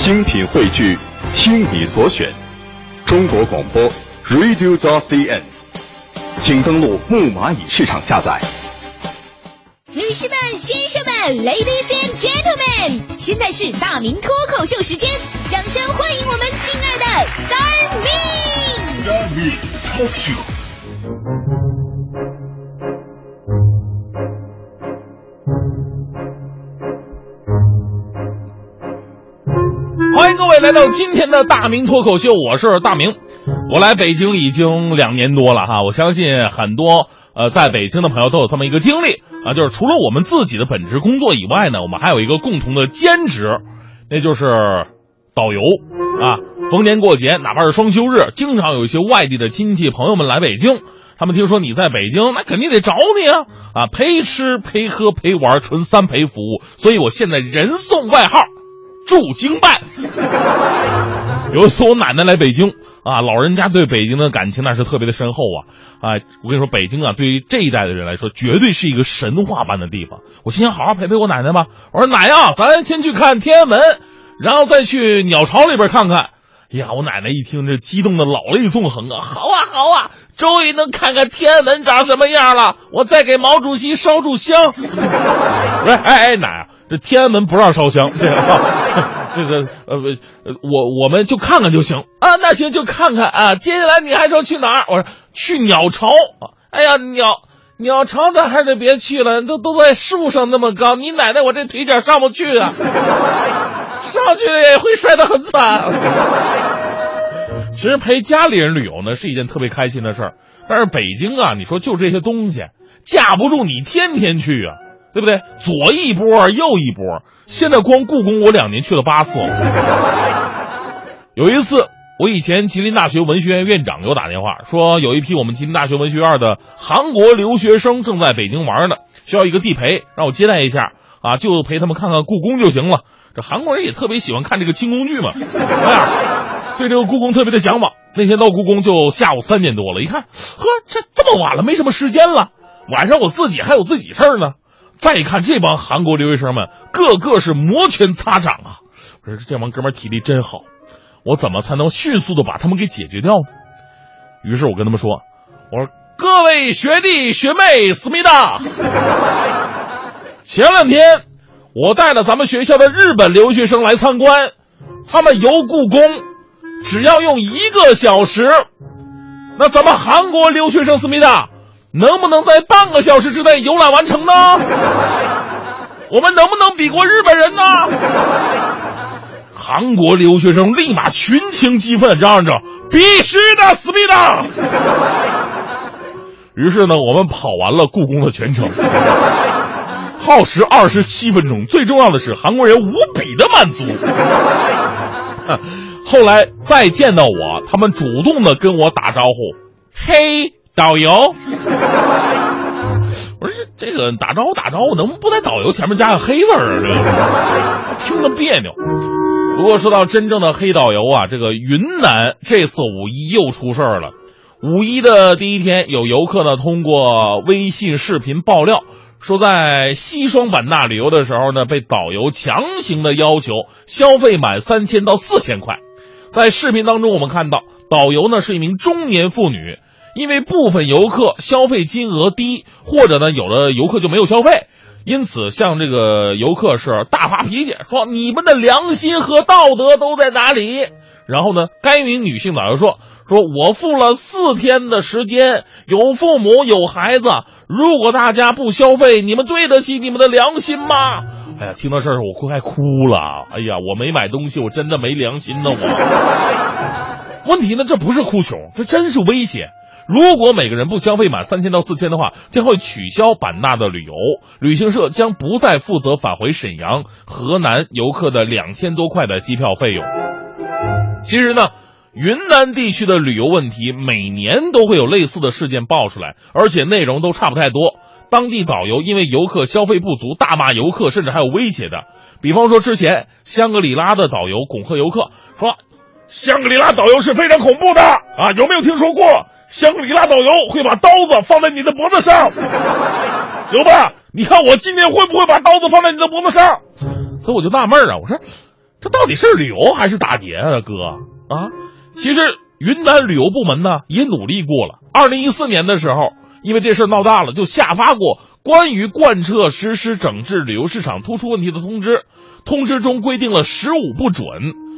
精品汇聚，听你所选，中国广播 Radio t CN，请登录木蚂蚁市场下载。女士们、先生们，Ladies and Gentlemen，现在是大明脱口秀时间，掌声欢迎我们亲爱的 Star Me。Star Me Talk Show。来到今天的大明脱口秀，我是大明。我来北京已经两年多了哈，我相信很多呃在北京的朋友都有这么一个经历啊，就是除了我们自己的本职工作以外呢，我们还有一个共同的兼职，那就是导游啊。逢年过节，哪怕是双休日，经常有一些外地的亲戚朋友们来北京，他们听说你在北京，那肯定得找你啊啊，陪吃陪喝陪玩，纯三陪服务。所以我现在人送外号。驻京办。有一次我奶奶来北京啊，老人家对北京的感情那是特别的深厚啊啊！我跟你说，北京啊，对于这一代的人来说，绝对是一个神话般的地方。我心想，好好陪陪我奶奶吧。我说奶呀，咱先去看天安门，然后再去鸟巢里边看看。哎呀，我奶奶一听这激动的老泪纵横啊！好啊好啊，终于能看看天安门长什么样了。我再给毛主席烧炷香。我说哎哎奶啊，这天安门不让烧香，这是呃呃我我们就看看就行啊。那行就看看啊。接下来你还说去哪儿？我说去鸟巢。哎呀鸟鸟巢咱还是别去了，都都在树上那么高，你奶奶我这腿脚上不去啊。上去了也会摔得很惨。其实陪家里人旅游呢是一件特别开心的事儿，但是北京啊，你说就这些东西架不住你天天去啊，对不对？左一波右一波，现在光故宫我两年去了八次。有一次，我以前吉林大学文学院院长给我打电话说，有一批我们吉林大学文学院的韩国留学生正在北京玩呢，需要一个地陪，让我接待一下啊，就陪他们看看故宫就行了。这韩国人也特别喜欢看这个清宫剧嘛，哎呀，对这个故宫特别的向往。那天到故宫就下午三点多了，一看，呵，这这么晚了，没什么时间了。晚上我自己还有自己事儿呢。再一看这帮韩国留学生们，个个是摩拳擦掌啊！我说这帮哥们体力真好，我怎么才能迅速的把他们给解决掉呢？于是我跟他们说：“我说各位学弟学妹，思密达，前两天。”我带了咱们学校的日本留学生来参观，他们游故宫只要用一个小时，那咱们韩国留学生思密达能不能在半个小时之内游览完成呢？我们能不能比过日本人呢？韩国留学生立马群情激愤，嚷嚷着：“必须的，思密达！”于是呢，我们跑完了故宫的全程。耗时二十七分钟，最重要的是韩国人无比的满足。后来再见到我，他们主动的跟我打招呼：“嘿，导游。”这个打招呼打招呼，能不在导游前面加个黑字儿啊？听着别扭。不过说到真正的黑导游啊，这个云南这次五一又出事儿了。五一的第一天，有游客呢通过微信视频爆料。说在西双版纳旅游的时候呢，被导游强行的要求消费满三千到四千块。在视频当中，我们看到导游呢是一名中年妇女，因为部分游客消费金额低，或者呢有的游客就没有消费，因此向这个游客是大发脾气，说你们的良心和道德都在哪里？然后呢，该名女性导游说。说我付了四天的时间，有父母有孩子，如果大家不消费，你们对得起你们的良心吗？哎呀，听到这儿我快哭了。哎呀，我没买东西，我真的没良心呢。我 问题呢，这不是哭穷，这真是威胁。如果每个人不消费满三千到四千的话，将会取消版纳的旅游，旅行社将不再负责返回沈阳、河南游客的两千多块的机票费用。其实呢。云南地区的旅游问题每年都会有类似的事件爆出来，而且内容都差不太多。当地导游因为游客消费不足，大骂游客，甚至还有威胁的。比方说，之前香格里拉的导游恐吓游客说：“香格里拉导游是非常恐怖的啊！有没有听说过香格里拉导游会把刀子放在你的脖子上？刘爸？你看我今天会不会把刀子放在你的脖子上？”所以我就纳闷啊，我说。这到底是旅游还是打劫啊，哥啊？其实云南旅游部门呢也努力过了。二零一四年的时候，因为这事儿闹大了，就下发过关于贯彻实施整治旅游市场突出问题的通知。通知中规定了十五不准，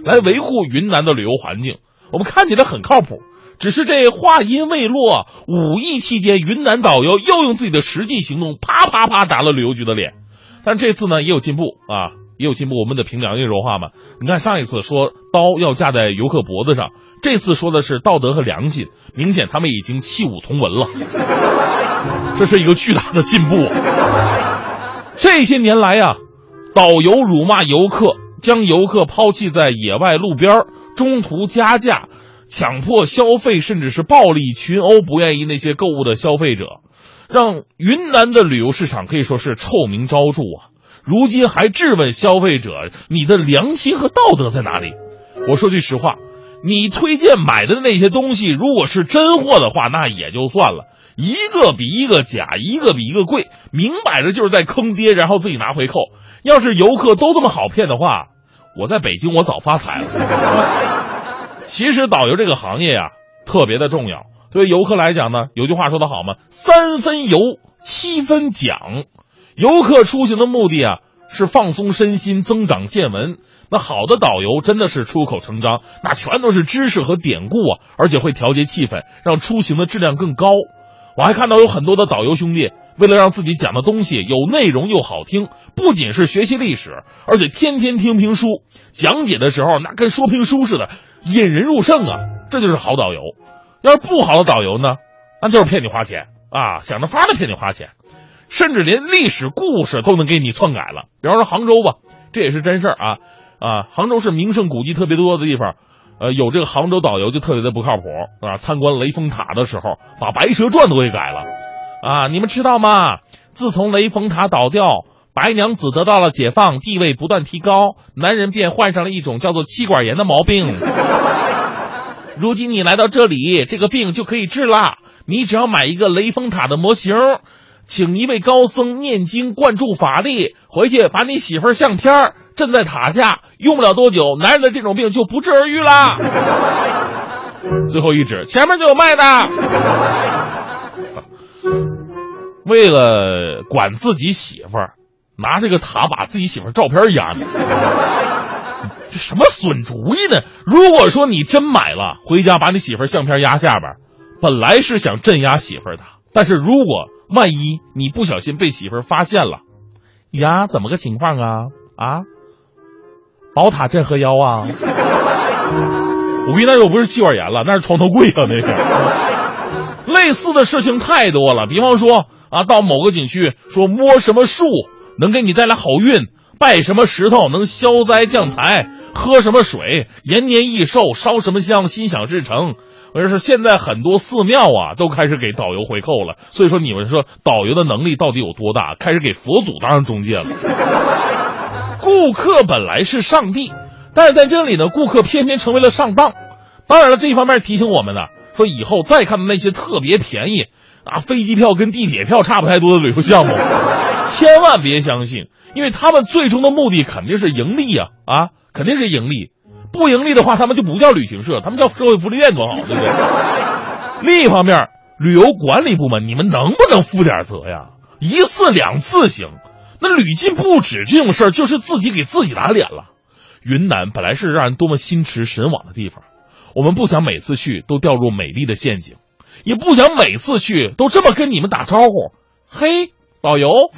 来维护云南的旅游环境。我们看起来很靠谱，只是这话音未落，五一期间，云南导游又用自己的实际行动啪啪啪打了旅游局的脸。但这次呢也有进步啊，也有进步。我们得凭良心说话嘛。你看上一次说刀要架在游客脖子上，这次说的是道德和良心，明显他们已经弃武从文了。这是一个巨大的进步。这些年来呀。导游辱骂游客，将游客抛弃在野外路边，中途加价，强迫消费，甚至是暴力群殴不愿意那些购物的消费者，让云南的旅游市场可以说是臭名昭著啊！如今还质问消费者：“你的良心和道德在哪里？”我说句实话，你推荐买的那些东西，如果是真货的话，那也就算了，一个比一个假，一个比一个贵，明摆着就是在坑爹，然后自己拿回扣。要是游客都这么好骗的话，我在北京我早发财了。其实导游这个行业呀，特别的重要。对游客来讲呢，有句话说得好嘛，“三分游，七分讲”。游客出行的目的啊，是放松身心、增长见闻。那好的导游真的是出口成章，那全都是知识和典故啊，而且会调节气氛，让出行的质量更高。我还看到有很多的导游兄弟。为了让自己讲的东西有内容又好听，不仅是学习历史，而且天天听评书，讲解的时候那跟说评书似的，引人入胜啊！这就是好导游。要是不好的导游呢，那就是骗你花钱啊，想着法的骗你花钱，甚至连历史故事都能给你篡改了。比方说杭州吧，这也是真事儿啊啊！杭州是名胜古迹特别多的地方，呃，有这个杭州导游就特别的不靠谱啊！参观雷峰塔的时候，把《白蛇传》都给改了。啊，你们知道吗？自从雷峰塔倒掉，白娘子得到了解放，地位不断提高，男人便患上了一种叫做妻管严的毛病。如今你来到这里，这个病就可以治了。你只要买一个雷峰塔的模型，请一位高僧念经灌注法力，回去把你媳妇儿相片镇在塔下，用不了多久，男人的这种病就不治而愈了。最后一指，前面就有卖的。为了管自己媳妇儿，拿这个塔把自己媳妇照片压着，这什么损主意呢？如果说你真买了，回家把你媳妇相片压下边，本来是想镇压媳妇的，但是如果万一你不小心被媳妇发现了，呀，怎么个情况啊？啊，宝塔镇河妖啊！我跟那又，不是气管炎了，那是床头柜啊，那个。类似的事情太多了，比方说。啊，到某个景区说摸什么树能给你带来好运，拜什么石头能消灾降财，喝什么水延年益寿，烧什么香心想事成。我说是现在很多寺庙啊都开始给导游回扣了，所以说你们说导游的能力到底有多大？开始给佛祖当上中介了。顾客本来是上帝，但是在这里呢，顾客偏偏成为了上当。当然了，这一方面提醒我们呢，说以后再看到那些特别便宜。啊，飞机票跟地铁票差不太多的旅游项目，千万别相信，因为他们最终的目的肯定是盈利呀！啊，肯定是盈利，不盈利的话，他们就不叫旅行社，他们叫社会福利院多好，对不对？另一方面，旅游管理部门，你们能不能负点责呀？一次两次行，那屡禁不止这种事儿，就是自己给自己打脸了。云南本来是让人多么心驰神往的地方，我们不想每次去都掉入美丽的陷阱。也不想每次去都这么跟你们打招呼，嘿，导游。